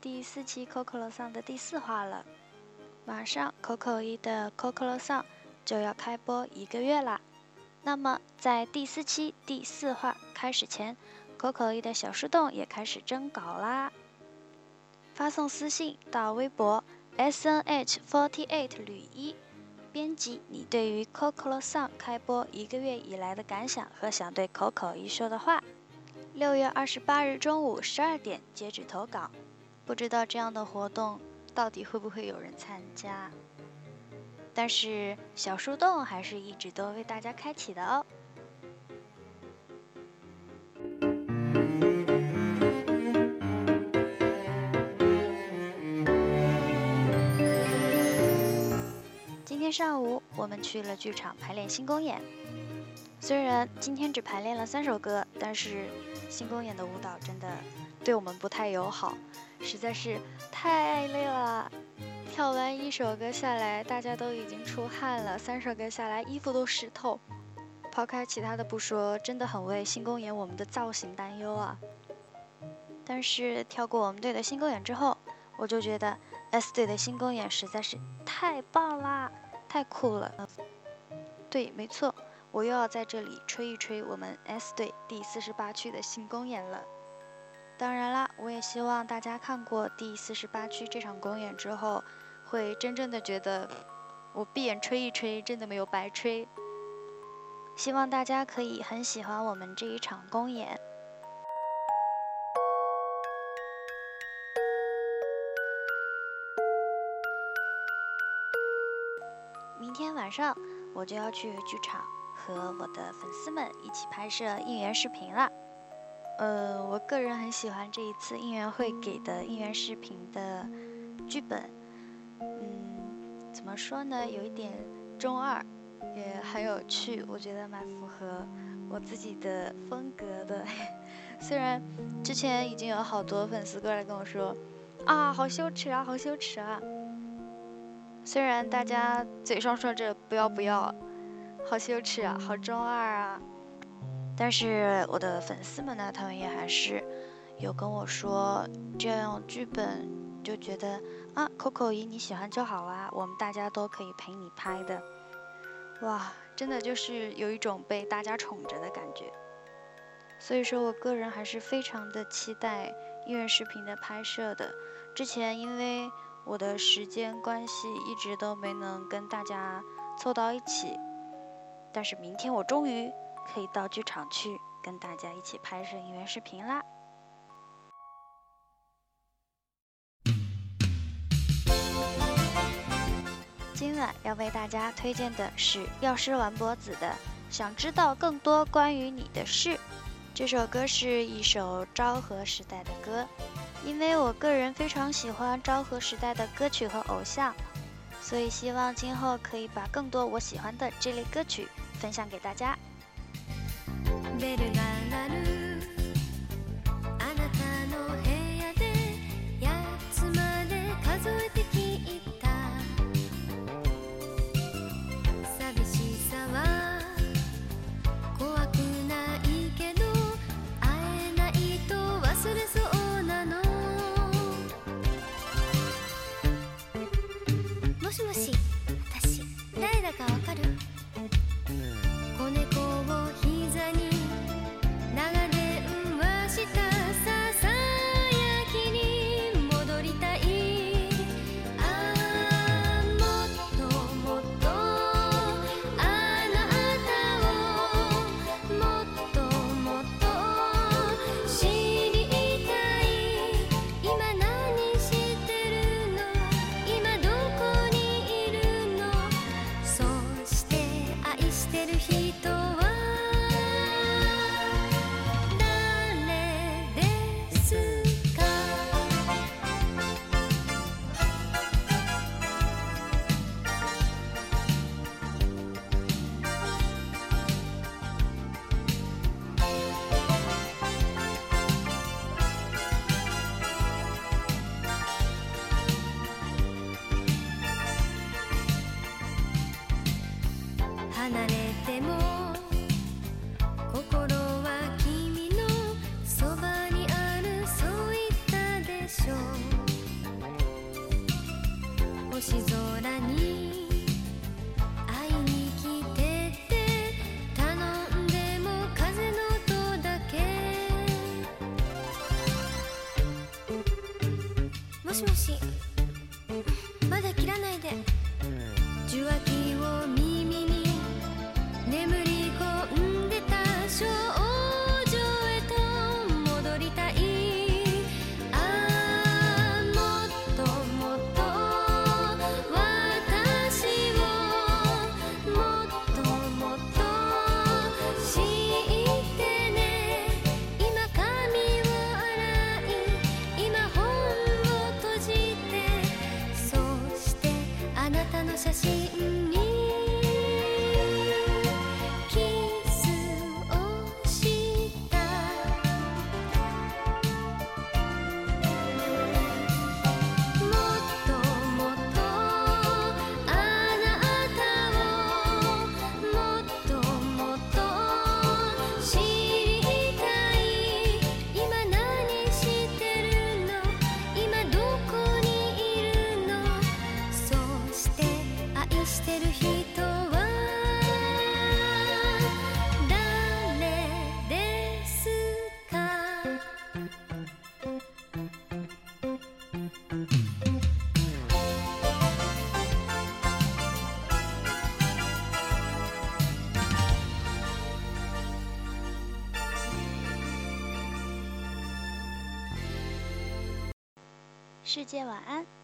第四期 Coco 啰嗦的第四话了，马上 Coco 一的 Coco 啰嗦就要开播一个月啦。那么在第四期第四话开始前，Coco 一的小树洞也开始征稿啦。发送私信到微博 S N H forty eight 吕一，编辑你对于 Coco 啰嗦开播一个月以来的感想和想对 Coco 一说的话。六月二十八日中午十二点截止投稿，不知道这样的活动到底会不会有人参加？但是小树洞还是一直都为大家开启的哦。今天上午我们去了剧场排练新公演，虽然今天只排练了三首歌，但是新公演的舞蹈真的对我们不太友好，实在是太累了。跳完一首歌下来，大家都已经出汗了；三首歌下来，衣服都湿透。抛开其他的不说，真的很为新公演我们的造型担忧啊。但是跳过我们队的新公演之后，我就觉得 S 队的新公演实在是太棒啦，太酷了。对，没错，我又要在这里吹一吹我们 S 队第四十八区的新公演了。当然啦，我也希望大家看过第四十八区这场公演之后，会真正的觉得我闭眼吹一吹真的没有白吹。希望大家可以很喜欢我们这一场公演。明天晚上我就要去剧场和我的粉丝们一起拍摄应援视频了。呃，我个人很喜欢这一次应援会给的应援视频的剧本，嗯，怎么说呢，有一点中二，也很有趣，我觉得蛮符合我自己的风格的。虽然之前已经有好多粉丝过来跟我说，啊，好羞耻啊，好羞耻啊。虽然大家嘴上说着不要不要，好羞耻啊，好中二啊。但是我的粉丝们呢，他们也还是有跟我说，这样剧本就觉得啊，Coco 姨你喜欢就好啊，我们大家都可以陪你拍的，哇，真的就是有一种被大家宠着的感觉。所以说我个人还是非常的期待音乐视频的拍摄的。之前因为我的时间关系，一直都没能跟大家凑到一起，但是明天我终于。可以到剧场去跟大家一起拍摄应援视频啦！今晚要为大家推荐的是药师丸博子的《想知道更多关于你的事》。这首歌是一首昭和时代的歌，因为我个人非常喜欢昭和时代的歌曲和偶像，所以希望今后可以把更多我喜欢的这类歌曲分享给大家。ベルが鳴る 就行ですか」世界晚安。